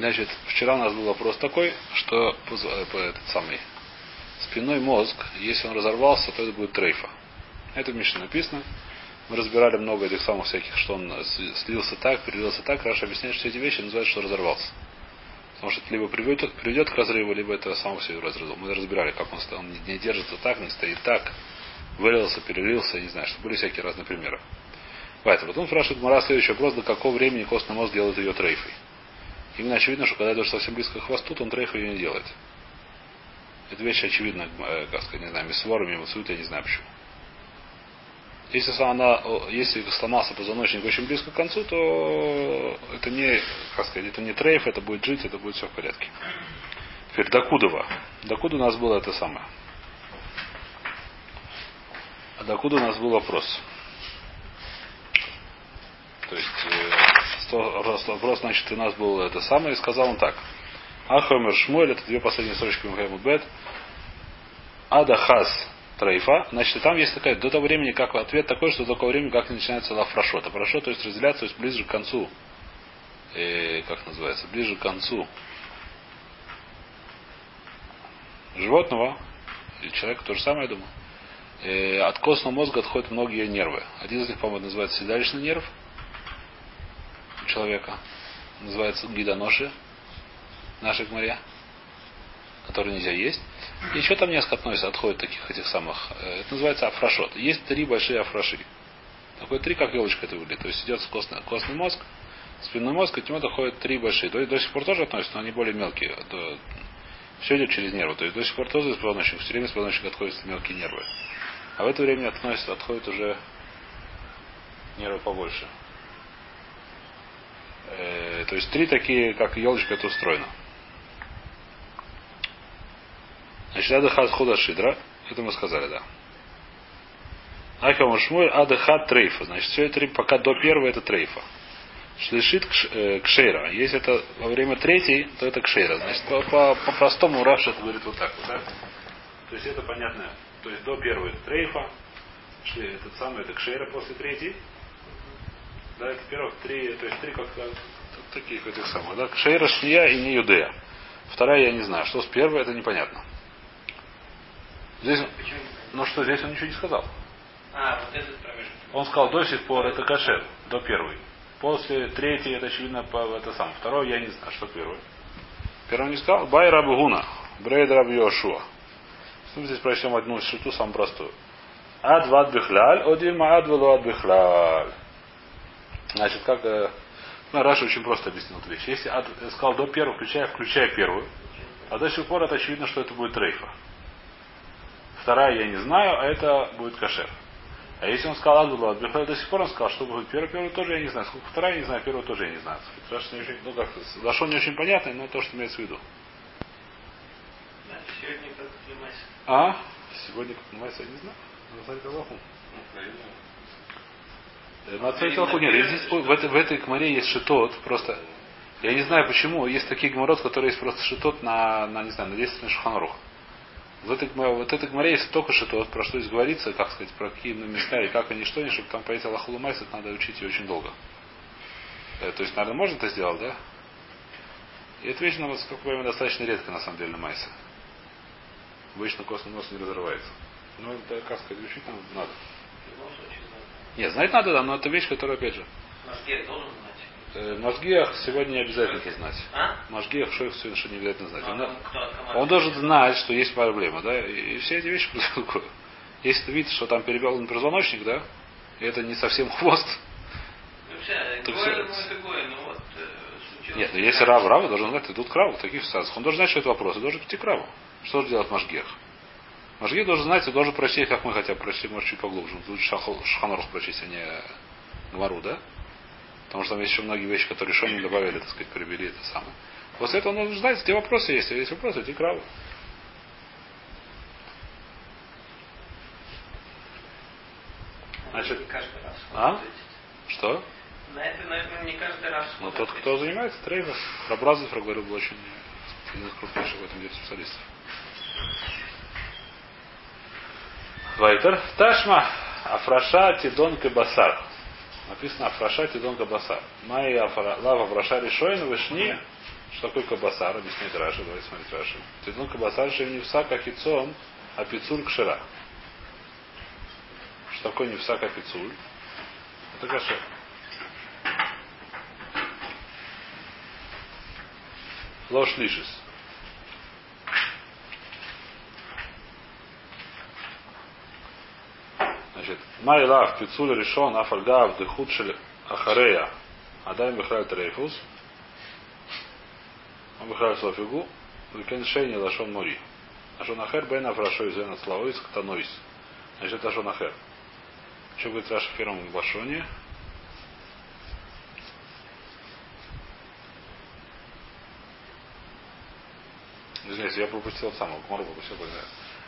Значит, вчера у нас был вопрос такой, что этот самый спиной мозг, если он разорвался, то это будет трейфа. Это в Мишне написано. Мы разбирали много этих самых всяких, что он слился так, перелился так. Раша объясняет, что эти вещи называют, что разорвался. Потому что это либо приведет, приведет к разрыву, либо это сам все разрывал. Мы разбирали, как он, он не держится так, не стоит так, вылился, перелился, не знаю, что были всякие разные примеры. Поэтому потом спрашивает Мара следующий вопрос, до какого времени костный мозг делает ее трейфой. Именно очевидно, что когда уже совсем близко к хвосту, то он трейфа ее не делает. Это вещь очевидна, э, как сказать, не знаю, мисвором, мимо я не знаю почему. Если, она, если сломался позвоночник очень близко к концу, то это не, как сказать, это не трейф, это будет жить, это будет все в порядке. Теперь Докудова. Докуда у нас было это самое. А докуда у нас был вопрос? То есть, э, вопрос, значит, у нас был это самое, и сказал он так. Ахомер Шмуэль, это две последние строчки Мухаймуд Бет. Адахас трейфа, значит, там есть такая, до того времени, как ответ такой, что до того времени, как начинается лафрашот. А фрашот, то есть разделяться, то есть ближе к концу, э, как называется, ближе к концу животного, или человека, то же самое, я думаю, э, от костного мозга отходят многие нервы. Один из них, по-моему, называется седалищный нерв человека. Называется гидоноши, нашей моря, который нельзя есть. Еще там несколько относится, отходит таких этих самых. Э, это называется афрашот. Есть три большие афраши. Такой три, как елочка это выглядит. То есть идет костный, костный мозг, спинной мозг, и к нему доходят три большие. До, до сих пор тоже относятся, но они более мелкие. Все идет через нервы. То есть до сих пор тоже из позвоночника. Все время из позвоночника отходят мелкие нервы. А в это время относятся, отходят уже нервы побольше. Э, то есть три такие, как елочка, это устроено. Значит, адахат худа шидра. Это мы сказали, да. Ахам Шмуль адахат трейфа. Значит, все это пока до первого это трейфа. Шлишит э, кшейра. Если это во время третьей, то это кшейра. Значит, по, по, по Раша это говорит вот так вот, да? То есть это понятно. То есть до первой это трейфа. Шли, этот самый, это кшейра после третьей. Да, это первых три, то есть три как таких этих самых, да? Кшейра, шния и не юдея. Вторая я не знаю. Что с первой, это непонятно. Здесь, ну что, здесь он ничего не сказал. А, вот этот промежуток. Он сказал, до сих пор это кашер, до первой. После третьей, это очевидно, по, это сам. Второй я не знаю, что первый. Первый не сказал, бай рабу гуна, брейд раб Йошуа. Мы здесь прочтем одну шиту, самую простую. Ад вад бихляль, один маад ад бихляль. Значит, как э, ну, Раша очень просто объяснил эту вещь. Если ад сказал до первого, включая, включая первую, а до сих пор это очевидно, что это будет рейфа. Вторая я не знаю, а это будет кашер. А если он сказал Адбула Адбихай, до сих пор он сказал, что будет первый, первый тоже я не знаю. Сколько вторая я не знаю, первую тоже я не знаю. Потому что не очень, ну как, Лашон не очень понятный, но то, что имеется в виду. сегодня как понимаешь? А? Сегодня как понимаешь, я не знаю. Назарит Мацарит Аллаху нет. Здесь, в, этой, в этой кмаре есть шитот, просто я не знаю почему, есть такие гморот, которые есть просто шитот на, на не знаю, на 10 на шуханарух. В этой, вот этой гморе есть только вот про что здесь говорится, как сказать, про какие места и как они что они, чтобы там понять Аллаху это надо учить ее очень долго. Э, то есть, наверное, можно это сделать, да? И эта вещь, нам, как мы достаточно редко, на самом деле, на Майсе. Обычно нос не разрывается. Но это, как сказать, учить нам надо. Нет, знать надо, да, но это вещь, которая, опять же. должен Э, сегодня не обязательно их знать. А? Машгиях что что не обязательно знать. Ну, он, кто, он должен знать, что есть проблема, да, и все эти вещи Если ты видишь, что там перебел позвоночник, да, и это не совсем хвост, Вообще, то все. Ну вот, э, Нет, ну если рав, рав должен знать, идут краву в таких ситуациях. Он должен знать, что это вопрос, и должен идти краву. Что же делать Машгех? Машгех должен знать и должен прочесть, как мы хотим прочесть, может, чуть поглубже. Лучше Шаханорх прочесть, а не Гмару, да? Потому что там есть еще многие вещи, которые еще не добавили, так сказать, привели это самое. После этого нужно знать, если вопросы есть. Если есть вопросы, иди к Раву. Значит, а? Что? На это, наверное, не каждый раз. Ну, тот, кто занимается трейдом. Рабразов, говорю, был очень один из крупнейших в этом деле специалистов. Вайтер. Ташма. Афраша Тидон Басар. Написано Афраша Тидон Кабаса. Майя Лава Афраша Решойна Вишни Что такое кабасар? Объясняет Раша. Давайте смотреть Раша. Титун кабасар шем невса кахицон, а пицуль кшира. Что такое невса капицуль? Это кашер. Ложь лишис. Значит, Майлав, Пицуль решен, Афальгав, Дехудшель, Ахарея, Адай Михаил Трейфус, Михаил Слофигу, Викен Шейни Лашон Мори. Лашон Ахер Бен Афрашо из Вена Славоис Ктанойс. Значит, Лашон Ахер. Что говорит Раша в первом Башоне? Извините, я пропустил самого. Гмору пропустил.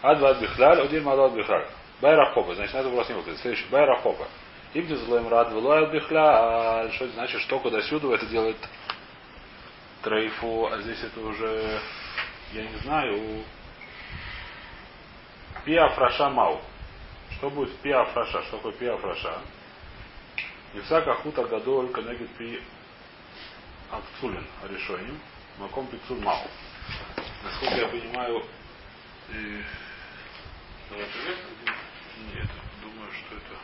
Адва ад бихляль, один мадо ад бихляль. Байра хопа. Значит, на это вопрос не выходит. Следующий. Байра хопа. Ибн злоем рад вылай ад бихляль. Что это значит? Что куда сюда это делает трейфу, а здесь это уже, я не знаю, пиафраша мау. Что будет пиафраша? Что такое пиафраша? Ивсака хута гадоль канегит пи акцулин решением. Маком пицуль мау. Насколько я понимаю, и... Нет, думаю, что это...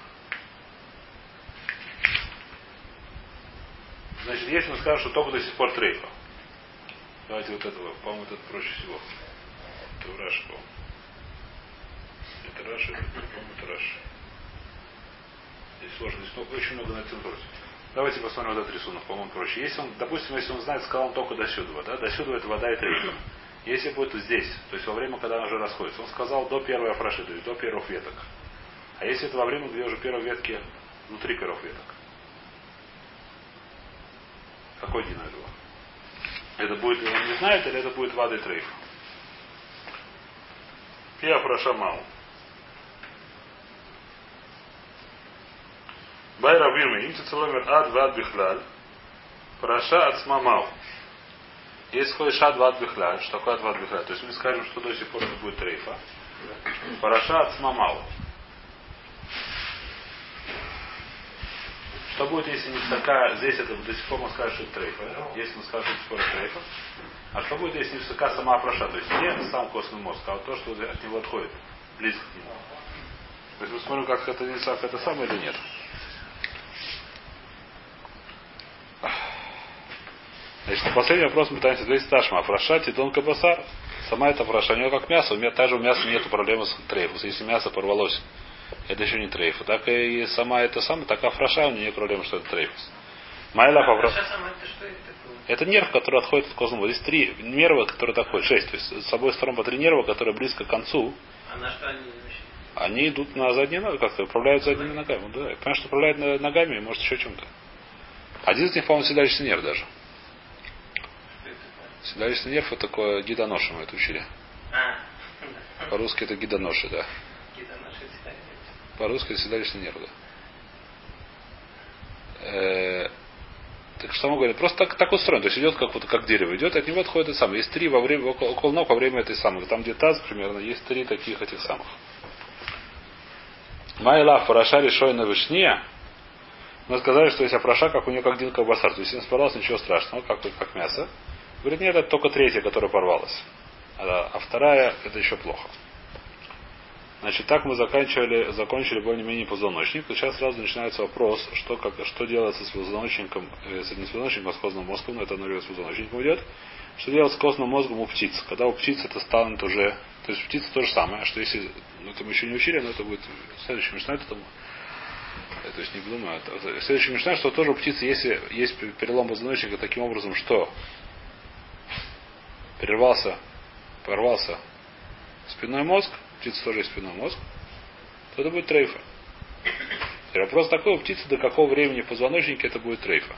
Значит, если мы скажем, что только до сих пор трейфа. Давайте вот этого, по-моему, это проще всего. Это Раши, по-моему. Это Раши, по-моему, это Раши. Здесь сложно, здесь много, очень много на этом против. Давайте посмотрим вот этот рисунок, по-моему, проще. Если он, допустим, если он знает, сказал он только до сюда, да, до сюда это вода и трейфа. Если будет здесь, то есть во время, когда она уже расходится, он сказал до первой афраши, то есть до первых веток. А если это во время, где уже первые ветки внутри первых веток? Какой день этого? Это будет, он не знает, или это будет вады трейф? Я прошамал. Байра вирми, им цицеломер ад вад бихлаль, праша от смамау. Если ходишь ад вад бихлаль, что такое ад вад бихлаль? То есть мы скажем, что до сих пор это будет трейфа. Параша от смамау. Что будет, если не высока, здесь это до сих пор мы скажем, что это трейфа, если мы скажем, что это трейфа. А что будет, если не высока сама афраша, то есть не сам костный мозг, а вот то, что от него отходит, близко к нему. То есть мы смотрим, как это не это самое или нет. Значит, последний вопрос мы пытаемся ответить Ташма. Афраша, титон кабасар. Сама эта афраша, у нее как мясо. У меня также у мяса нет проблемы с трейфус. Если мясо порвалось, это еще не трейфу. Так и сама это самая, так афраша, у нее нет проблемы, что это трейфус. Майла А. Раша сама это нерв, который отходит от костного. Здесь три нерва, которые отходят. Шесть. То есть с обоих сторон по три нерва, которые близко к концу. А на что они? Они идут на задние ноги, как-то управляют задними ногами. Ну, да. Понимаешь, что управляют ногами, может еще чем-то. Один из них, по-моему, седалищный нерв даже. Седалищный нерв это такое гидоноши мы это учили. А, По-русски это гидоноши, да. По-русски это седалищный нерв, да. Э, Так что могу говорить? Просто так, так устроено. То есть идет как вот как дерево идет, от него отходит и сам. Есть три во время, около, около ног во время этой самой. Там где таз примерно, есть три таких этих самых. Майла Фараша решойна вишния. Мы сказали, что если опраша, как у нее как дилка басар. То есть если порвалась, ничего страшного, как, как мясо. Говорит, нет, это только третья, которая порвалась. А, а вторая, это еще плохо. Значит, так мы заканчивали, закончили более-менее позвоночник. И сейчас сразу начинается вопрос, что, как, что делается с позвоночником, э, с, не с позвоночником, а с костным мозгом, но это с позвоночником идет. Что делать с костным мозгом у птиц? Когда у птиц это станет уже... То есть у то же самое, что если... Ну, это мы еще не учили, но это будет следующий мешна, это там... э, То есть не думаю. Это, следующий мешна, что тоже у птицы если есть перелом позвоночника таким образом, что прервался, порвался спинной мозг, у птицы тоже есть спинной мозг, то это будет трейфа. И вопрос такой, у птицы до какого времени в позвоночнике это будет трейфа.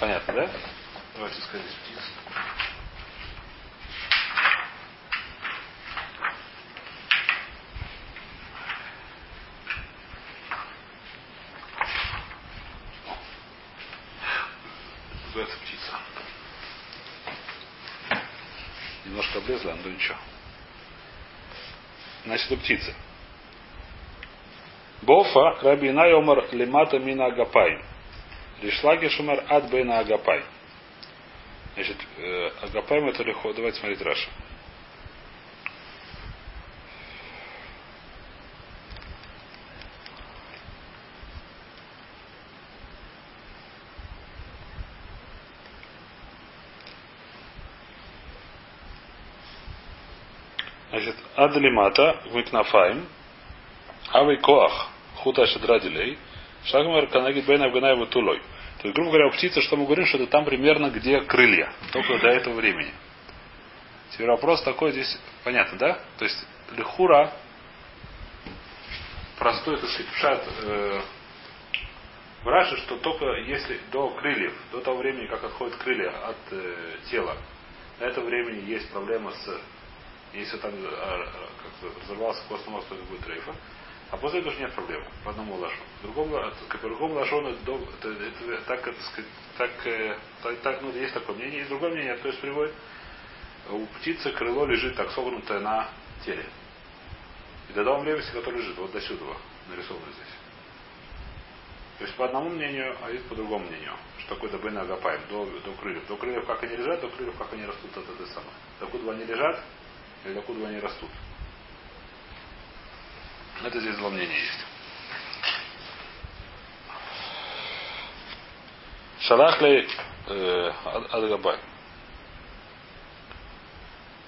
Понятно, да? Давайте сказать птицы. Называется птица. Немножко облезла, но ничего. Значит, у птицы. Бофа рабина йомар лимата мина агапай. Ришлаги Шумар Ад Бейна Агапай. Значит, э, Агапаем это легко. Давайте смотреть Раша. Значит, Адлимата, Викнафаем, Авей Коах, Хута Шадрадилей, Шагмар Канагид Бейна Абганаева Тулой. То есть, грубо говоря, у птицы, что мы говорим, что это там примерно где крылья. Только до этого времени. Теперь вопрос такой здесь, понятно, да? То есть, лихура, простой, так сказать, пшат, э, в Раше, что только если до крыльев, до того времени, как отходят крылья от э, тела, до этого времени есть проблема с если там э, как костный мозг, то это будет рейфа. А после этого нет проблем. По одному лашу. Другому, по другому лашу это, это, это, так, это, так, э, так, так, ну, есть такое мнение. И другое мнение, то есть приводит, у птицы крыло лежит так согнутое на теле. И до того времени, которое лежит, вот до сюда нарисовано здесь. То есть по одному мнению, а есть по другому мнению. Что такое добына агапаем, до, до крыльев. До крыльев как они лежат, до крыльев как они растут, это, это самое. Докуда они лежат, или откуда они растут. Это здесь два мнения есть. Шалахли э, Адгабай.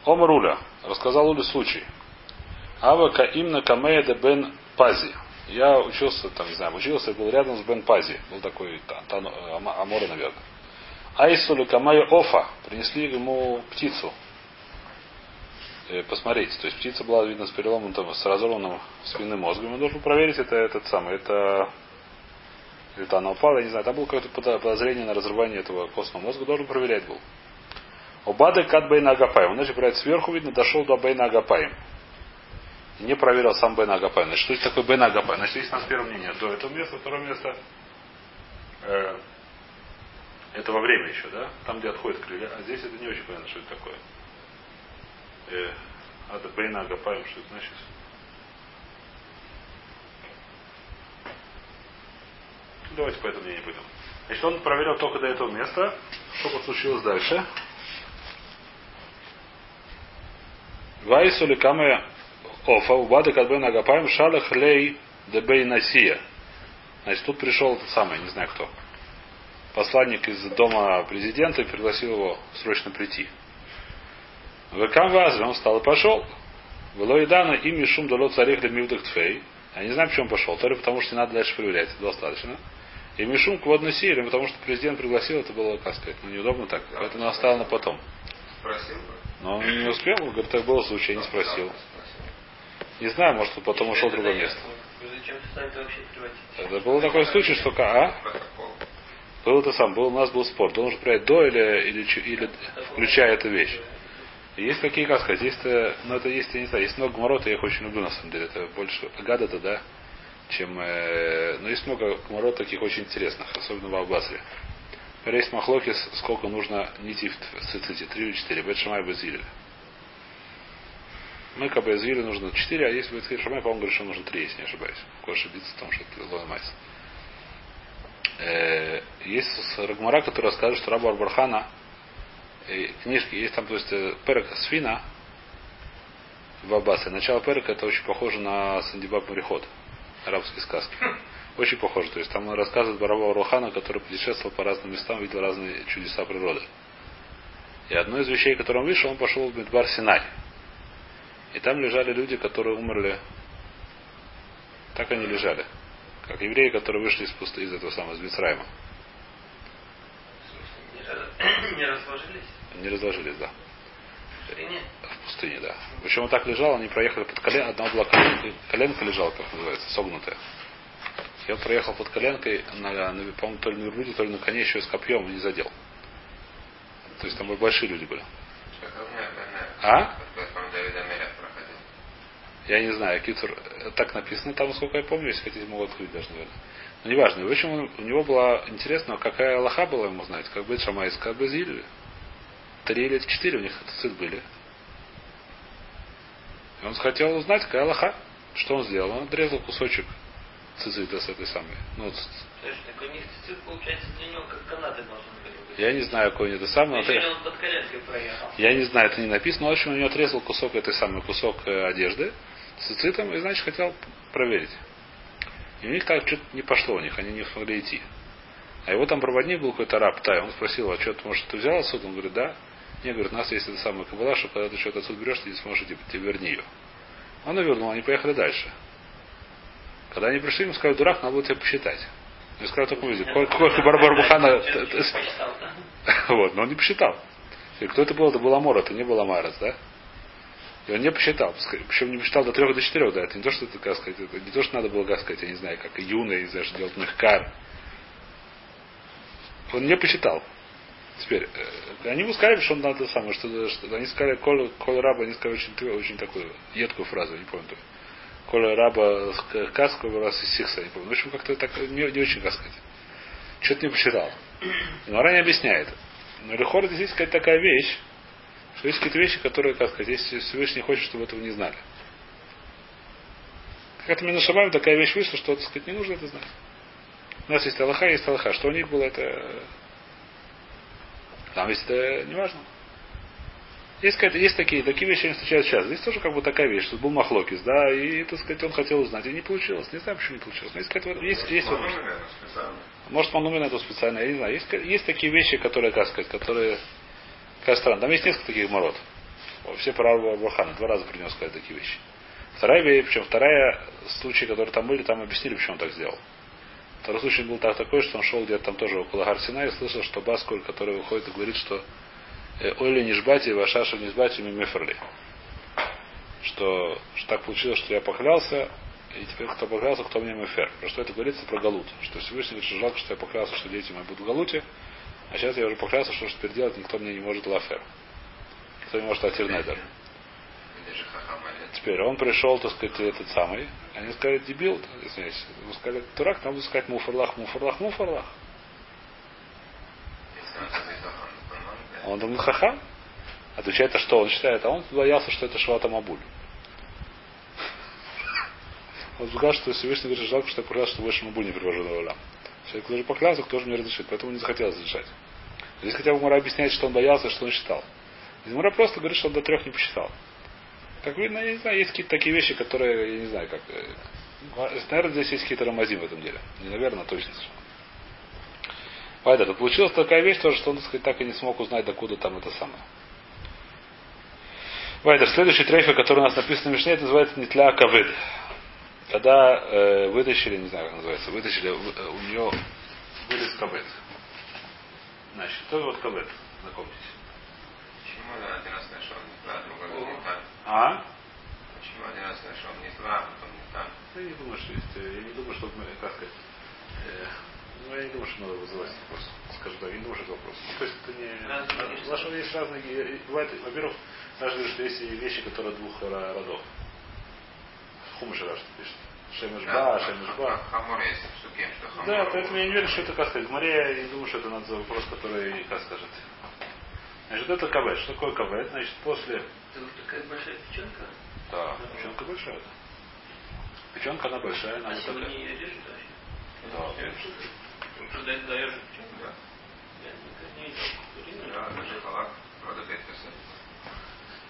Омар Уля. Рассказал Уле случай. Ава Каимна де Бен Пази. Я учился, там, не знаю, учился, был рядом с Бен Пази. Был такой Амора, наверное. Айсулю Камая Офа. Принесли ему птицу. Э, посмотреть. То есть птица была, видно, с переломом, там, с разорванным спинным мозгом. Он должен проверить это этот самый. Это это она упала, я не знаю, там было какое-то подозрение на разрывание этого костного мозга, должен проверять был. Обады кат бейна агапаем. Он начал проверять сверху, видно, дошел до бейна агапаем. Не проверил сам бейна агапаем. Значит, что это такое бейна агапаем? Значит, есть у нас первое мнение до этого места, второе место э, это во время еще, да? Там, где отходит крылья. А здесь это не очень понятно, что это такое. Э, Ада Бейна Агапаем, что это значит? Давайте по этому не будем. Значит, он проверил только до этого места. Что случилось дальше? Вайсу ликаме офа убады кадбен агапаем шалах лей дебей. Значит, тут пришел этот самый, не знаю кто. Посланник из дома президента и пригласил его срочно прийти. Векам вазры, он встал и пошел. Было и дано им шум дало царих для мивдах тфей. Я не знаю, почему он пошел. То ли потому, что не надо дальше проверять. Достаточно. И Мишум к водной силе, потому что президент пригласил, это было, как сказать, ну, неудобно так. Поэтому оставил на потом. Спросил бы. Но он не успел, говорит, так было случай, не спросил. Не знаю, может, он потом ушел в другое место. Это был такой случай, что а? Был это сам, был, у нас был спор. Должен проверять до или, или, или включая эту вещь. Есть такие, как сказать, есть, ну это есть, я не знаю, есть много гморот, я их очень люблю на самом деле. Это больше гада-то, да, чем... Э, но есть много гморот таких очень интересных, особенно в Албасре. Есть махлоки, сколько нужно нити в циците, три или четыре. Бет Шамай Безиль. Мы как бы извили нужно четыре, а если Бет Шамай, по-моему, говорит, что нужно три, если не ошибаюсь. Кое ошибиться, потому что это ломается. Э, есть Рагмара, который расскажет, что Раба Арбархана книжки, есть там, то есть, э, Перек Свина в Аббасе. Начало Перека это очень похоже на Сандибаб Мореход, арабские сказки. Очень похоже. То есть там он рассказывает Бараба Рухана, который путешествовал по разным местам, видел разные чудеса природы. И одно из вещей, которое он вышел, он пошел в Медбар Синай. И там лежали люди, которые умерли. Так они лежали. Как евреи, которые вышли из пусты из этого самого, из Мицрайма. Не разложились? Не разложились, да. В пустыне? В пустыне, да. Причем он так лежал, они проехали под колено, одна была коленка, коленка лежала, как называется, согнутая. Он проехал под коленкой, на, на, по-моему, то ли на верблюде, то ли на коне еще с копьем и не задел. То есть там большие люди были. А? Я не знаю, Китур, так написано там, сколько я помню, если хотите, могу открыть даже, наверное. Но неважно. В общем, у него была интересно, какая Аллаха была ему знать, как бы Шамайская, как бы Зиль. Три или четыре у них цит были. И он хотел узнать, какая Аллаха. Что он сделал? Он отрезал кусочек цицит с этой самой. Ну, ц- То есть так у них цицит, получается, для него как канаты должны быть. я не знаю, какой это самый. но Если это- он под коленкой проехал. Я не знаю, это не написано. Но, в общем, у него отрезал кусок этой самой, кусок э, одежды с цицитом, и, значит, хотел проверить. И у них так что-то не пошло у них, они не смогли идти. А его там проводник был какой-то раб, Тай, он спросил, а что, ты, может, ты взял отсюда? Он говорит, да. Не, говорит, у нас есть эта самая кабала, что когда ты что-то отсюда берешь, ты не сможешь идти, ты верни ее. Он ее вернул, они поехали дальше. Когда они пришли, ему сказали, дурак, надо было тебя посчитать. Я сказал, так видите, сколько Барбарбухана... Посчитал, да? Вот, но он не посчитал. И кто это был? Это был Амор, это не был Амарец, да? И он не посчитал. Причем не посчитал до трех, до четырех, да. Это не то, что это, как сказать, это не то, что надо было, как сказать, я не знаю, как Юна, не знаю, что делать мехкар. Он не посчитал. Теперь, э, они ему сказали, что он надо самое, что, что они сказали, коль, коль раба, они сказали очень, очень такую едкую фразу, не помню. Коля раба каску раз из сикса, не помню. В общем, как-то так не, не очень, как сказать. Что-то не посчитал. Но не объясняет. Но Лехор здесь есть какая-то такая вещь, что есть какие-то вещи, которые, как сказать, если Всевышний хочет, чтобы этого не знали. Как-то между Шабаем такая вещь вышла, что, так сказать, не нужно это знать. У нас есть Аллаха, есть Аллаха. Что у них было, это... Там есть это не важно. Есть, какая-то- есть такие, такие вещи они встречаются сейчас. Здесь тоже как бы такая вещь, что был Махлокис, да, и, так сказать, он хотел узнать, и не получилось. Не знаю, почему не получилось. Но есть, какая-то- есть, есть возможность. Может, он умер это специально, я не знаю. Есть, есть такие вещи, которые, как сказать, которые... Какая странно. Там есть несколько таких мород. Все про Бурхана. Два раза принес сказать такие вещи. Вторая вещь, причем вторая случай, которые там были, там объяснили, почему он так сделал. Второй случай был так такой, что он шел где-то там тоже около Гарсина и слышал, что Баскуль, который выходит говорит, что э, Ойли не жбати, вашаша не жбати, мимеферли. Что, что так получилось, что я поклялся, и теперь кто поклялся, кто мне мефер. Про что это говорится? Про Галут. Что Всевышний говорит, что жалко, что я поклялся, что дети мои будут в Галуте, а сейчас я уже поклялся, что теперь делать никто мне не может лафер. Никто не может атирнедер. Теперь он пришел, так сказать, этот самый. Они сказали, дебил, извиняюсь. Вы сказали, дурак, нам надо сказать муфарлах, муфарлах, муфарлах. Он хахам, думал, хахам. Отвечает, а что он считает? А он боялся, что это Швата Мабуль. Он сказал, что Всевышний говорит, жалко, что я поклялся, что больше Мабуль не привожу на улам. Человек тоже поклялся, кто же мне разрешит, поэтому не захотел разрешать. Здесь хотя бы Мура объясняет, что он боялся, что он считал. Мура просто говорит, что он до трех не посчитал. Как видно, я не знаю, есть какие-то такие вещи, которые, я не знаю, как... э, Наверное, здесь есть какие-то рамазим в этом деле. Не наверное, точно. Поэтому получилась такая вещь тоже, что он, так сказать, так и не смог узнать, докуда там это самое. Вайдер, следующий трейфер, который у нас написан в Мишне, это называется Нитля Кавид. Когда э, вытащили, не знаю, как называется, вытащили, э, у нее вылез Кавид. Значит, кто вот Кавид? Знакомьтесь. Почему один раз нашел не так, другой раз не так? А? Почему один раз нашел не так, потом не так? Я не думаю, что есть. э, Я не думаю, что, мы, как сказать, э, ну, я не думаю, что надо вызывать вопрос. Скажу так, я не думаю, что это вопрос. Ну, то есть это не... Потому что есть разные... э, Бывает, во-первых, даже говорят, что есть вещи, которые двух ро- родов. Хумыш Рашид пишет. Шемешба, Шемешба. Хамор есть в суке, что хамор. Да, поэтому я не верю, что это, как сказать, я не думаю, что это надо за вопрос, который, как скажет. Значит, это кавет. Что такое кавет? Значит, после... Это вот такая большая печенка. Да, печенка большая. Печенка, она большая, она А вот такая. ее режут вообще? Да. Что даешь даешь печенку? Да. Не. Да, даже халак, правда, пять косарь.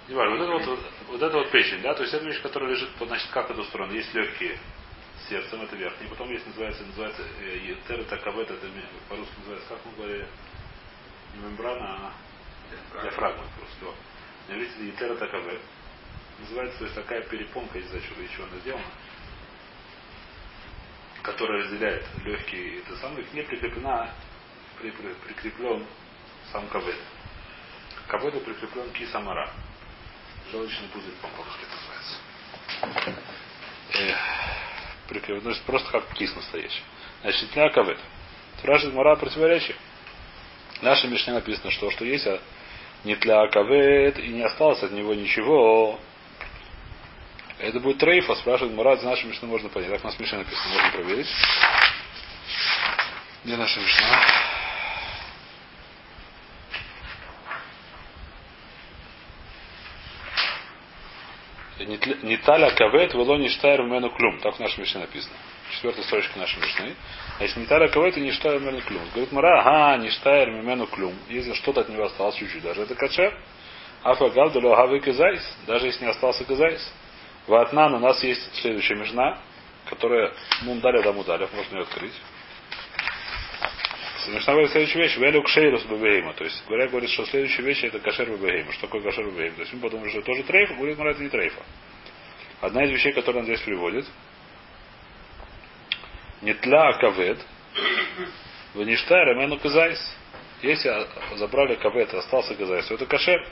Не важно, вот это вот, вот это вот печень, да, то есть это вещь, которая лежит, под, значит, как это устроено? Есть легкие сердцем, это верхний, потом есть, называется, называется э, кавет, это по-русски называется, как мы говорили, не мембрана, а диафрагма, просто. Иврите етерета кавет. Называется, то есть такая перепонка, не знаю, чего она сделана, которая разделяет легкие, это самое, к ней прикреплена, при- при- прикреплен сам кавет. К прикреплен кисамара. Желудочный пузырь, по-моему, по-русски называется. Эх, прикреплен, ну, есть просто как кис настоящий. Значит, для кавет. Спрашивает Мара противоречие. В нашей Мишне написано, что, что есть, а не для кавет, и не осталось от него ничего. Это будет трейфа, спрашивает Мурат, нашей Мишны можно понять. Так у нас в Мишне написано, можно проверить. Где наша Мишна? Не таля кавет, вело не штайр в мену клюм. Так в нашей Мишне написано. Четвертой строчке нашей Мишны. Значит, не тара кого это штайр мимену клюм. Говорит Мара, ага, не штайр мимену клюм. Если что-то от него осталось чуть-чуть, даже это качер. Афагав далюхавы казайс, даже если не остался казайс. Ватнан у нас есть следующая межна, которая мундаля да мудалев, можно ее открыть. Мишна говорит следующую вещь. Велю кшейрус бабегейма. То есть, говоря, говорит, что следующая вещь это кашер бабегейма. Что такое кашер бабегейма? То есть, мы подумали, что это тоже трейфа. Говорит, но это не трейфа. Одна из вещей, которую он здесь приводит. Нетля кавед. Ваништай рамену казайс. Если забрали кавед и остался казайс, то это кашер.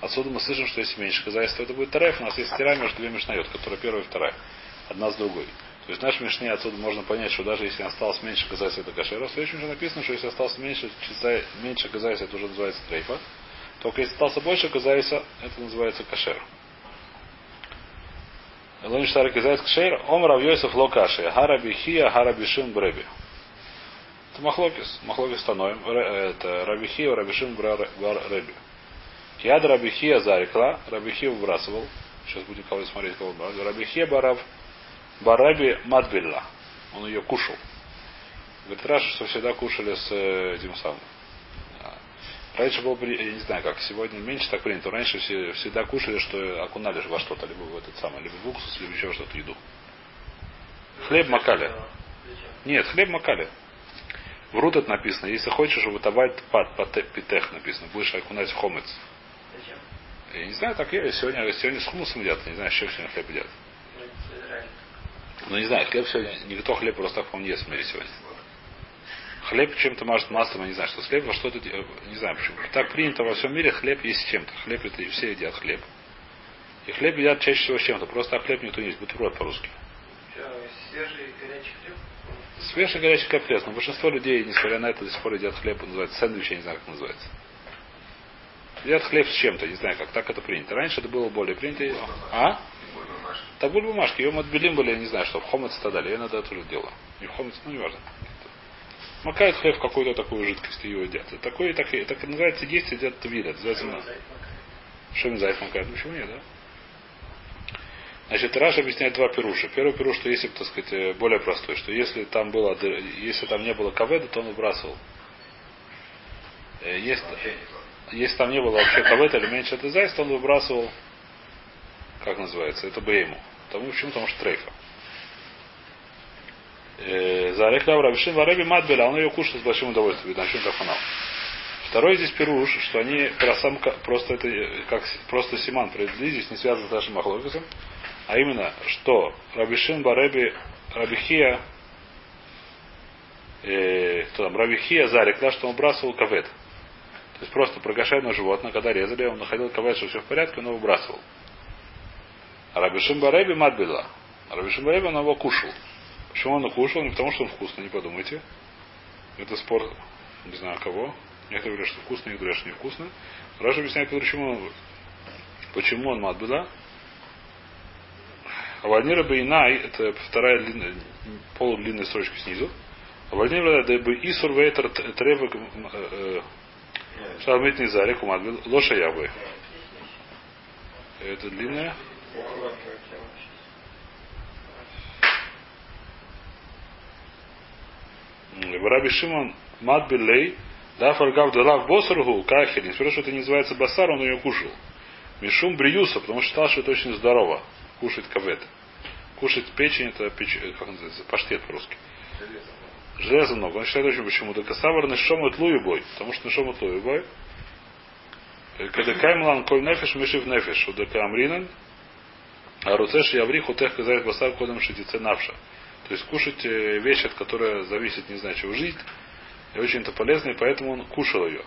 Отсюда мы слышим, что если меньше казайс, то это будет тареф. У нас есть стира между две мишнает, которая первая и вторая. Одна с другой. То есть в нашей мишне отсюда можно понять, что даже если осталось меньше казайса, это кашера. В следующем же написано, что если осталось меньше, меньше казайса, это уже называется трейфа. Только если остался больше казайса, это называется кашер. Элониш Тарик Изайс Кшейр, Ом Рав Йосиф Локаши, Хараби Хия, Хараби Шим Бреби. Это Махлокис, Махлокис становим. Это Раби Хия, Раби Шим Бреби. Яд Раби Хия Зарикла, Раби Хия выбрасывал. Сейчас будем кого смотреть, кого брать. Раби Хия Барав, Бараби Мадбилла. Он ее кушал. Говорит, Раша, что всегда кушали с этим самым. Раньше было, я не знаю как, сегодня меньше так принято. Раньше все, всегда кушали, что окунали во что-то, либо в этот самый, либо в уксус, либо еще что-то еду. Хлеб макали. Нет, хлеб макали. В Рутет написано, если хочешь, чтобы табать пат, питех написано, будешь окунать хомец. Зачем? Я не знаю, так я сегодня, сегодня с хумусом едят, не знаю, с чем сегодня хлеб едят. Ну не знаю, хлеб сегодня, никто хлеб просто так, по не ест в мире сегодня. Хлеб чем-то мажет маслом, я не знаю, что с хлебом что-то, не знаю почему. Так принято во всем мире, хлеб есть с чем-то. Хлеб это и все едят хлеб. И хлеб едят чаще всего с чем-то. Просто а хлеб никто не ест, бутерброд по-русски. Свежий горячий хлеб? Свежий горячий хлеб лес. Но большинство людей, несмотря на это, до сих пор едят хлеб, называется сэндвич, я не знаю, как называется. Едят хлеб с чем-то, не знаю как. Так это принято. Раньше это было более принято. А? Табуль бумажки. Ее мы отбелим были, я не знаю, что в хомец и так далее. Я иногда тоже делаю. Не в хомец, ну не важно. Макают хлеб в какую-то такую жидкость его едят. Это такое, так, так называется есть, едят твиль. Это называется Шем зайф макают. Почему нет, да? Значит, Раш объясняет два пируша. Первый пируш, что если, так сказать, более простой, что если там было, если там не было каведа, то он выбрасывал. Если, если там не было вообще каведа или меньше это зайс, то он выбрасывал, как называется, это бейму. Потому почему? Потому что трейфа. Зарекла Рабишин Вареби Мадбеля, он ее кушал с большим удовольствием, видно, чем кафанал. Второй здесь пируш, что они сам, просто это как просто Симан привели, здесь не связано с нашим Махлокисом, а именно, что Рабишин Бареби Рабихия э, кто там, Рабихия Зарекла, что он бросил кавет. То есть просто прогашенное животное, когда резали, он находил кавет, что все в порядке, его выбрасывал. А Рабишин Бареби Мадбила. А Рабишин Бареби он его кушал. Почему он кушал? Не потому, что он вкусный, не подумайте. Это спор, не знаю кого. Некоторые говорят, что вкусно, некоторые говорят, что невкусно. Раша объясняет, почему, почему он мадбила. А Вальнира Бейнай, это вторая длинная, полудлинная строчка снизу. А Вальнира бы Исур Вейтер Трева Шармит Низарик Умадбил Лоша Ябы. Это длинная. Раби Шимон Мадбилей, да, фаргав делав босаргу, кахель, несмотря что это не называется басар, он ее кушал. Мишум бриюса, потому что считал, что это очень здорово, кушать кавет. Кушать печень, это печ... как называется, паштет по-русски. Железа много. Он считает очень почему. Да касавар нишом от бой. Потому что нишом от бой. Когда каймлан коль нефиш мишив нефиш. Удека амринан. А руцеш яврих утех казать басар кодом шитице навша. То есть кушать вещь, от которой зависит, не знаю, чего жизнь, и очень это полезно, и поэтому он кушал ее.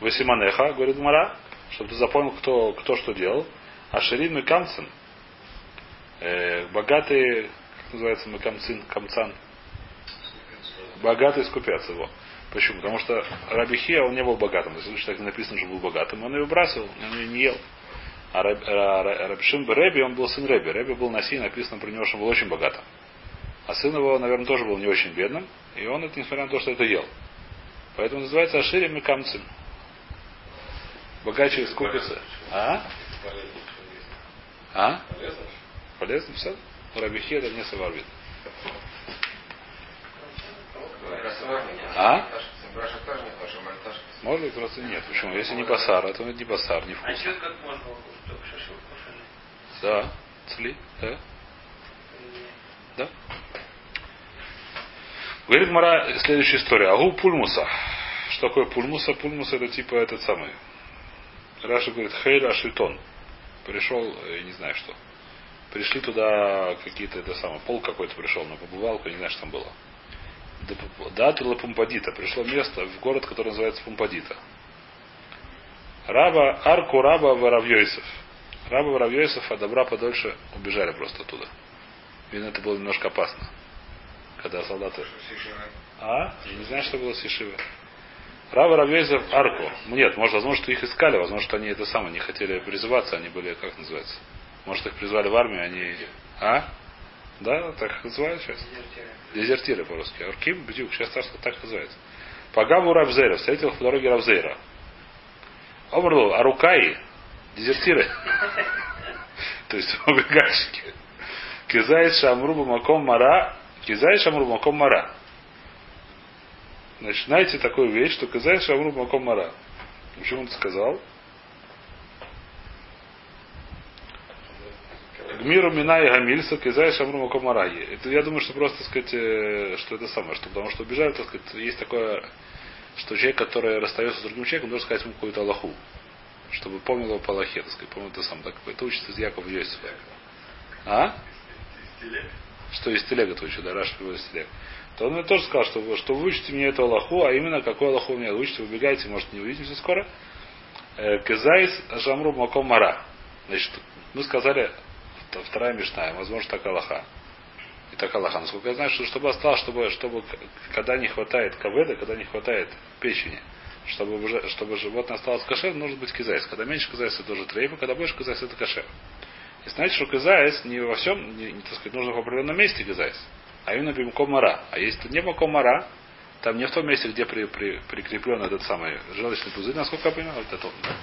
Васиманеха, говорит Мара, чтобы ты запомнил, кто, кто что делал. А Ширин Мекамцин, э, богатый, как называется Мекамцин, Камцан, богатый скупец его. Почему? Потому что Рабихия, он не был богатым. Есть, так написано, что был богатым. Он ее бросил, он ее не ел. А Рабшим Рэби, он был сын Рэби. Рэби был на Си, написано про него, что он был очень богатым. А сын его, наверное, тоже был не очень бедным. И он это, несмотря на то, что это ел. Поэтому называется Аширим и Камцин. Богаче скупится. А? А? полезно, все. Рабихеда не саварвит. А? Браша тоже не хорошо, мальташ. Может быть, просто нет. Почему? Если не басар, это не басар, не А вкус. что как можно? Только шашлык кушали? Да. Цли, да. Да. Говорит Мара следующая история. Агу пульмуса. Что такое пульмуса? Пульмус это типа этот самый. Раша говорит, хейль ашитон. Пришел, э, я не знаю что. Пришли туда какие-то, это самое, пол какой-то пришел на побывалку, не знаю, что там было. Датула Пумпадита. Пришло место в город, который называется Пумпадита. Раба, арку раба Воробьёйсов. Раба Воробьёйсов от добра подольше убежали просто оттуда. Видно, это было немножко опасно. Когда солдаты... А? Я не знаю, что было с Ешивой. Рава Равьезев арку. Нет, может, возможно, что их искали, возможно, что они это самое не хотели призываться, они были, как называется? Может, их призвали в армию, они. А? Да, так их называют сейчас? Дезертиры. По-русски. Арким, бдюк, сейчас так, так называется. Пагаву Равзейра, встретил их по дороге Равзейра. Обрлу, Арукаи, дезертиры. То есть убегальщики. Кизает Шамруба Маком Мара, Кизает Шамруба Маком Мара. Значит, знаете такую вещь, что Кизает Шамруба Маком Мара. Почему он это сказал? Гмиру Мина и Гамильса, Кизай Шамру Макомараги. Это я думаю, что просто, так сказать, э, что это самое, что потому что убежали, так сказать, есть такое, что человек, который расстается с другим человеком, должен сказать ему какую-то Аллаху. Чтобы помнил его по Аллахе, так сказать, помнил это сам. Так, это учится из Якова Йосифа. А? Что из телега это учит, да, Раш из телега. То он мне тоже сказал, что, что вы мне эту Аллаху, а именно какой Аллаху мне учите, убегаете, может не увидимся скоро. Э, כזית שאמרו מקום מרה. Значит, мы сказали, т- вторая мишна, возможно, так הלכה. И так הלכה. Насколько я знаю, что чтобы осталось, чтобы, чтобы когда не хватает כבד-а, когда не хватает печени, чтобы, уже- чтобы животное осталось кошер, нужно быть כזית. Когда меньше כזית, это тоже трейфа, когда больше כזית, это кошер. И знаете, что כזית не во всем, не, не, так сказать, нужно в определенном месте כזית, а именно במקום מרה. А если тут не במקום מרה, там не в том месте, где при, при, прикреплен этот самый желчный пузырь, насколько я понимаю, вот это он, да?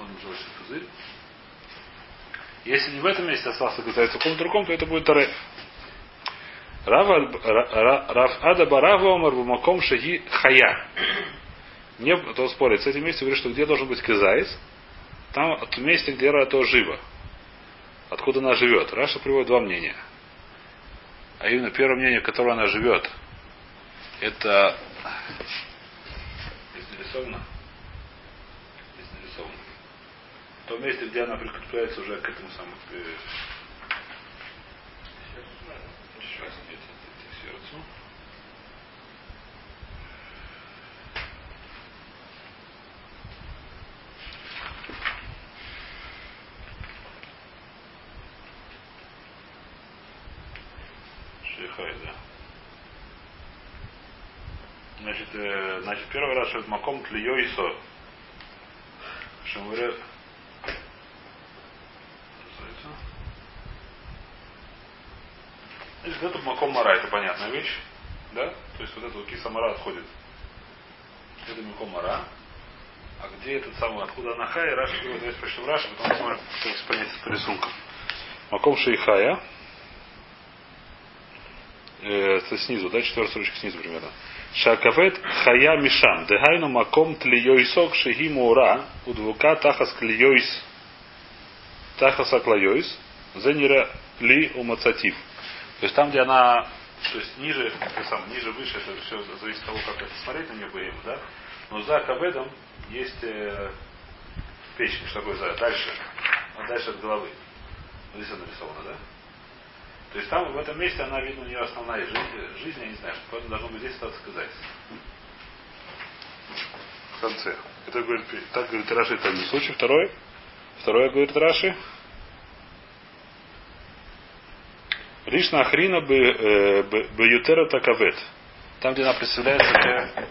Он желчный пузырь. Если не в этом месте остался кизайс, в каком-то другом, то это будет тареф. Рав Ада Барава Омар Бумаком Шаги Хая. Мне то спорит. С этим месте говорит, что где должен быть кизайс, там в месте, где это живо. Откуда она живет. Раша приводит два мнения. А именно первое мнение, которое она живет, это здесь нарисовано. Здесь нарисовано. В том месте, где она прикрепляется уже к этому самому э, Сейчас нет, к сердцу. שהיא חיה, да. Значит, э, значит, первый раз это מקום תלייתה. Что говорят? Называется? Значит, это מקום מרה, это понятная вещь. Да? То есть вот это вот כיס המרה отходит. Это מקום מרה. А где этот самый, откуда она חיה, Раши говорит, давайте прочтем Раши, потом посмотрим, как это понять по рисунку. Маком шейхая. Э, это снизу, да, четвертая строчка снизу примерно. Шакавет хая мишам. Дегайну маком тлиойсок шеги мура. Удвука тахас клиойс. Тахас аклайойс. Зенира ли умацатив. То есть там, где она, то есть ниже, это сам, ниже, выше, это все зависит от того, как это смотреть на нее будем, да? Но за каведом есть э, печень, что такое за. Дальше. А дальше от головы. Вот здесь она нарисована, да? То есть там, в этом месте, она, видно, у нее основная жизнь, жизнь я не знаю, что поэтому должно быть здесь остаться сказать. В конце. Это говорит, так говорит Раши, это не случай. Второй. Второе говорит Раши. Ришна Ахрина Баютера Такавет. Там, где она представляется для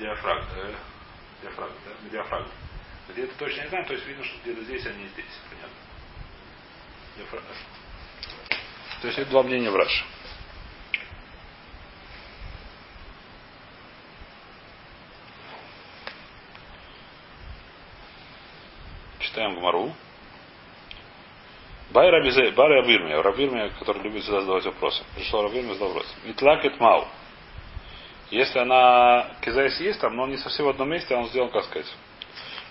диафрагма. Э, диафрагма, да? Диафрагма. Где это точно не знаю, то есть видно, что где-то здесь, а не здесь. Понятно. Диафрагма. То есть это два мнения в. Читаем Гмару. Бай Рабизе, Бай Рабирмия, Рабирмия, который любит всегда задавать вопросы. Пришел Рабирмия задал вопрос. Итлакет Мау. Если она кизайс есть там, но не совсем в одном месте, а он сделан, как сказать,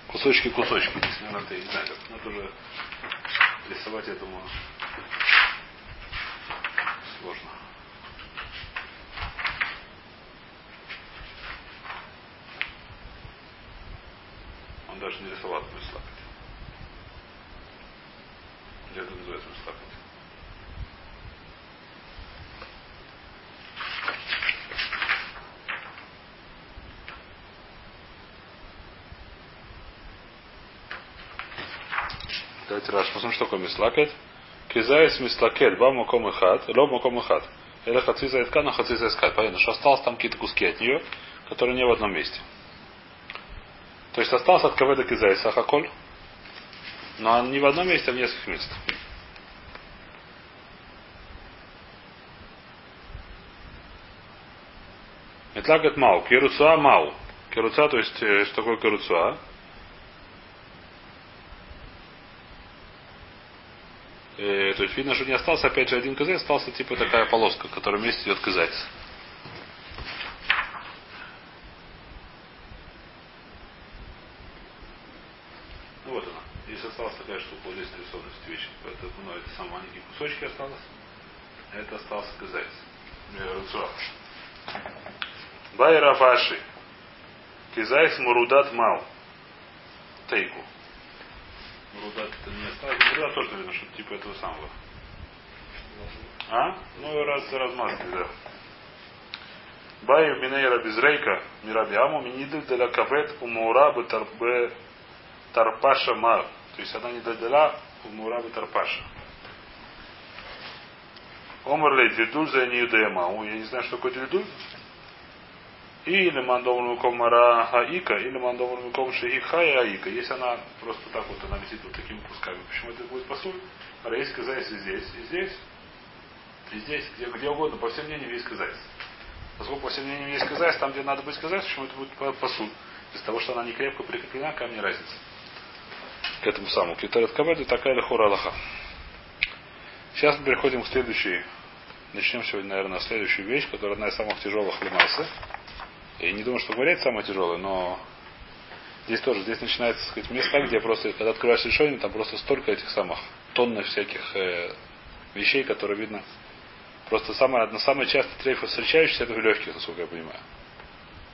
кусочки-кусочки. Здесь, наверное, ты надо уже рисовать этому сложно. Он даже не рисовал мислакать. Где это называется мислакать? Давайте раз посмотрим, что такое мислакет. Кизайс мислакет, ба маком и хат, лоб маком и хат. Это хациза и ткана, хациза искать. Понятно, что осталось там какие-то куски от нее, которые не в одном месте. То есть осталось от КВ до Кизайса Сахаколь, но не в одном месте, а в нескольких местах. Метлагет мау. Керуцуа мау. Керуца, то есть, э, что такое керуцуа? Э, то есть видно, что не остался опять же один КЗ, остался типа такая полоска, которая вместе идет КЗ. Ну вот она. Здесь осталась такая штука, вот здесь нарисована вещи. Поэтому, ну, это самые маленькие кусочки осталось. А это остался КЗ. Бай Рафаши. Кизайс Мурудат Мал. Тейку. Мурудат это не осталось. Мурудат тоже видно, что типа этого самого. А? Ну, раз размазки, да. Бай Минейра Безрейка, Мирабиаму, Миниды Деля Кавет, Умура Бе Тарпаша Мар. То есть она не додала Умура Бе Тарпаша. Омрлей Дидуль за Ниюдема. Я не знаю, что такое Дидуль. Или мандовну муком мара хаика, или мандовну муком шихихая аика. Если она просто так вот, она висит вот такими кусками. Почему это будет? А есть сказать и здесь, и здесь, и здесь, где, где угодно, по всем мнениям есть сказать. Поскольку по всем мнениям есть сказать, там, где надо быть сказать, почему это будет посуль? Из-за того, что она не крепко прикреплена, камни разница. К этому самому. Китарет кабеду такая лихура Аллаха. Сейчас мы переходим к следующей. Начнем сегодня, наверное, следующую вещь, которая одна из самых тяжелых лимайса. Я не думаю, что говорить самое тяжелое, но здесь тоже, здесь начинается, так сказать, места, где просто, когда открываешь решение, там просто столько этих самых тонны всяких э, вещей, которые видно. Просто самое, одно самое часто трейфа встречающийся, это в легких, насколько я понимаю.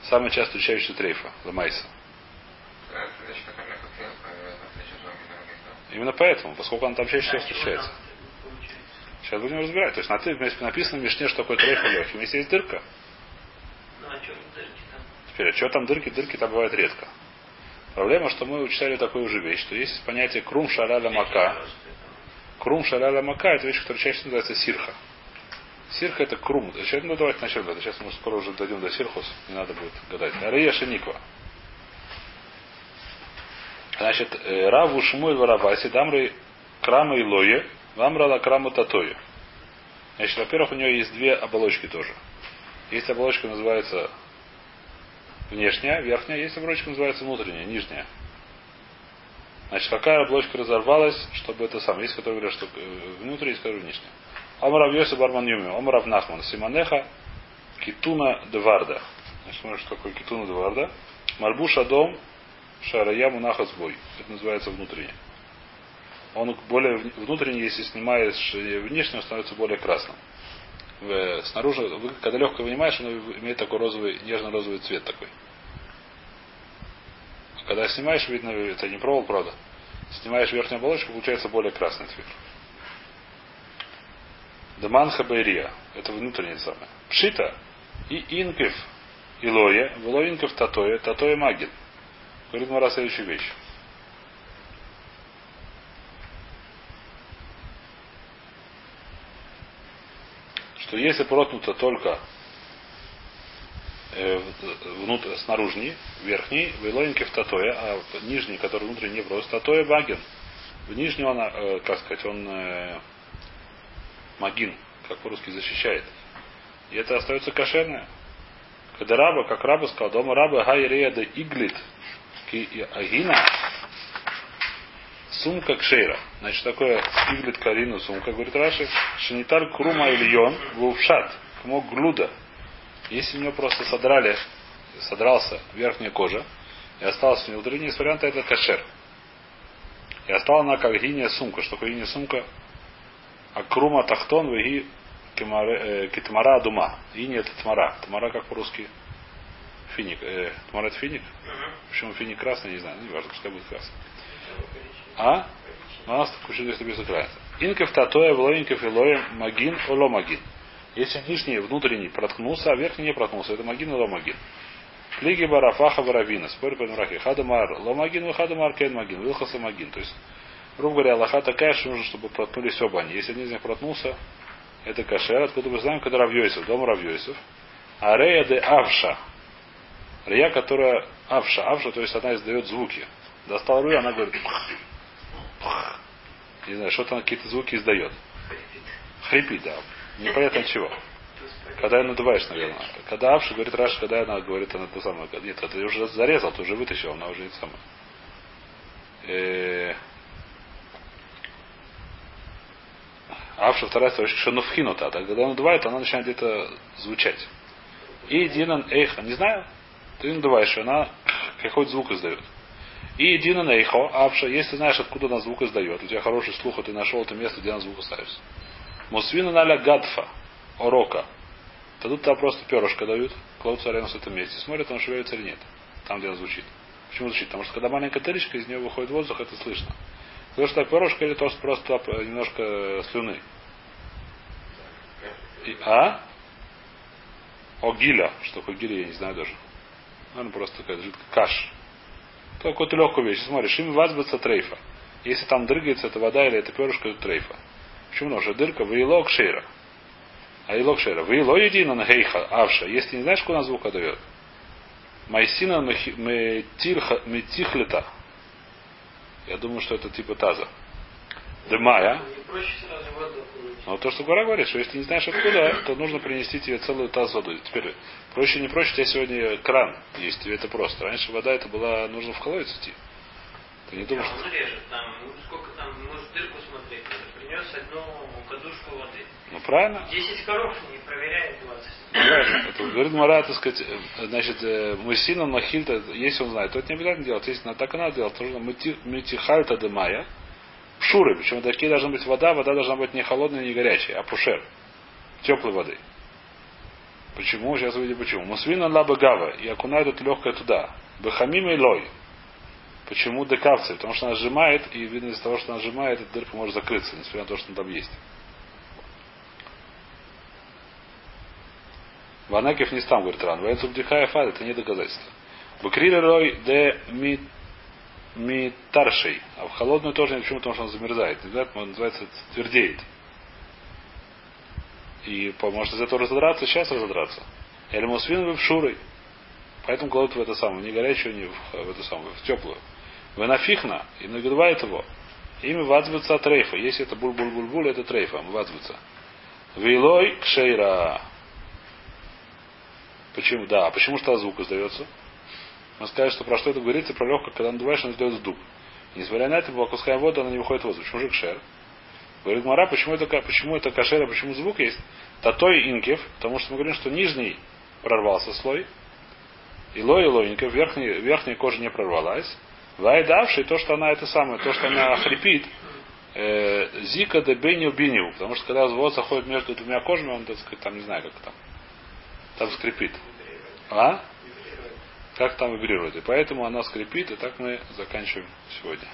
Самый часто встречающийся трейфа, ламайса. Именно поэтому, поскольку он там чаще всего встречается. Сейчас будем разбирать. То есть на ты написано в Мишне, что такое трейфа легкий. Если есть дырка. Ну, а? Теперь, а что там дырки? Дырки там бывают редко. Проблема, что мы учитали такую же вещь, что есть понятие крум шараля мака. Крум шараля мака это вещь, которая чаще называется сирха. Сирха это крум. Сейчас, ну давайте начнем. Сейчас мы скоро уже дойдем до сирхус. Не надо будет гадать. Ария шениква. Значит, э, Раву Шмуэль Вараваси, Дамры Крама и Лое, Вамрала Крама Татою. Значит, во-первых, у нее есть две оболочки тоже. Есть оболочка, называется внешняя, верхняя, есть оболочка, называется внутренняя, нижняя. Значит, какая оболочка разорвалась, чтобы это самое. Есть, которые говорят, что э, внутренняя, есть, которые внешняя. Омрав Йоси Барман Юми, Омрав Нахман, Симанеха, Китуна Деварда. Значит, смотрим, что такое Китуна Деварда. Марбуша Дом, Шарая Мунаха Сбой. Это называется внутренний. Он более внутренний, если снимаешь внешне, он становится более красным. В, снаружи, когда легко вынимаешь, он имеет такой розовый, нежно-розовый цвет такой. Когда снимаешь, видно, это не провол, правда. Снимаешь верхнюю оболочку, получается более красный цвет. Деманха Байрия. Это внутреннее самое. Пшита и инкев Илоя, Велоинкев Татоя, Татоя Магин. Говорит Мара следующую вещь. Что если проткнуто только э, внутрь, снаружи, верхний, вейлоинки в татое, а нижний, который внутренний не просто, татое багин. В нижнем он, э, как сказать, он э, магин, как по-русски защищает. И это остается кошерное. Когда раба, как раба сказал, дома раба гайрея да иглит, агина, Сумка кшейра. Значит, такое иглит карину сумка, говорит Раши. Шанитар крума ильон вувшат. Кмо глуда. Если у него просто содрали, содрался верхняя кожа, и осталась у него внутренняя, из это кашер. И осталась она как гиния сумка. Что такое гиния сумка? Акрума тахтон веги э, китмара дума. Гиния это тмара. Тмара как по-русски? Финик. Э, тмара это финик? Почему финик красный, не знаю. Ну, не важно, пускай будет красный. А? У нас так учили, если без разницы. Инков татоя, влоинков илоя, магин, оло магин. Если нижний внутренний проткнулся, а верхний не проткнулся, это магин или магин. Плиги барафаха баравина. Спорь по нурахе. Хадамар ломагин, хадамар кен магин. Вилхаса магин. То есть, грубо говоря, Аллаха такая, что нужно, чтобы проткнулись оба они. Если один из них проткнулся, это кашер. Откуда мы знаем, когда Равьёйсов, дом Равьёйсов. А рея де авша. Рея, которая авша. Авша, то есть она издает звуки. Достал рую, она говорит, не знаю, что-то она какие-то звуки издает. Хрипит, да. Непонятно чего. Когда ее надуваешь, наверное. Когда Авша говорит Раша, когда она говорит, она то самое. Нет, ты уже зарезал, ты уже вытащил, она уже не самая. Э... Авша вторая строчка Шануфхинута. А когда она надувает, она начинает где-то звучать. И Динан Эйха, не знаю, ты надуваешь, она какой-то звук издает. И Дина Нейхо, Авша, если знаешь, откуда она звук издает, у тебя хороший слух, и ты нашел это место, где она звук ставится. Мусвина наля гадфа, орока. Дадут там просто перышко дают, кладут рядом с этом месте, смотрят, он шевелится или нет. Там, где она звучит. Почему звучит? Потому что когда маленькая тырочка, из нее выходит воздух, это слышно. Потому что перышко или то, что просто немножко слюны. И, а? О, гиля. Что такое гиля, я не знаю даже. Наверное, просто какая-то жидкая каш. Какую-то легкую вещь. Смотришь, им вазбаться трейфа. Если там дрыгается, это вода или это перышко, это трейфа. Почему? Потому что дырка вейлок шейра. А илок шейра. Вейло едино на гейха авша. Если не знаешь, куда звука дает. Майсина метихлета. Я думаю, что это типа таза. Демая. Но то, что Гора говорит, что если не знаешь откуда, то нужно принести тебе целую таз воды. Теперь, проще не проще, у тебя сегодня кран есть, тебе это просто. Раньше вода это была, нужно в колодец идти. Ты не думаешь, что... режет, там, ну, сколько там, может дырку смотреть, принес одну кадушку воды. Ну правильно. 10 коров не проверяет 20. Правильно. Это говорит Мара, так сказать, значит, Мусина Махильта, если он знает, то это не обязательно делать. Если так и надо делать, то нужно Митихальта Демая, Пшуры, причем такие должна быть вода, вода должна быть не холодная, не горячая, а пушер. Теплой воды. Почему? Сейчас увидим почему. Мусвина лаба гава и окунают это легкое туда. Бахамим и лой. Почему декавцы? Потому что она сжимает, и видно из того, что она сжимает, эта дырка может закрыться, несмотря на то, что она там есть. Ванакев не стам, говорит Ран. Военцу вдыхая фад, это не доказательство. Бакрили рой де мит митаршей. А в холодную тоже не почему, потому что он замерзает. Не он называется твердеет. И может из этого разодраться, сейчас разодраться. Или мусвин в шурой. Поэтому кладут в это самое, не горячую, не в, в эту самую, в теплую. Вы нафихна и нагревает его. Ими вadzвится от рейфа. Если это буль-буль-буль-буль, это трейфа, вadzвится. Вилой кшейра. Почему? Да, а почему что звук издается? Мы сказали, что про что это говорится, про легкое, когда надуваешь, он издает дуб. И несмотря на это, опускаем воду, она не выходит в воздух. Почему же кшер? Говорит Мара, почему это, почему это кашер, а почему звук есть? Татой инкев, потому что мы говорим, что нижний прорвался слой, и лой, и лойников, верхняя, верхняя кожа не прорвалась. Вайдавший, то, что она это самое, то, что она хрипит, э, зика де беню биню, потому что когда воздух заходит между двумя кожами, он, так сказать, там не знаю, как там, там скрипит. А? как там вибрирует. И поэтому она скрипит, и так мы заканчиваем сегодня.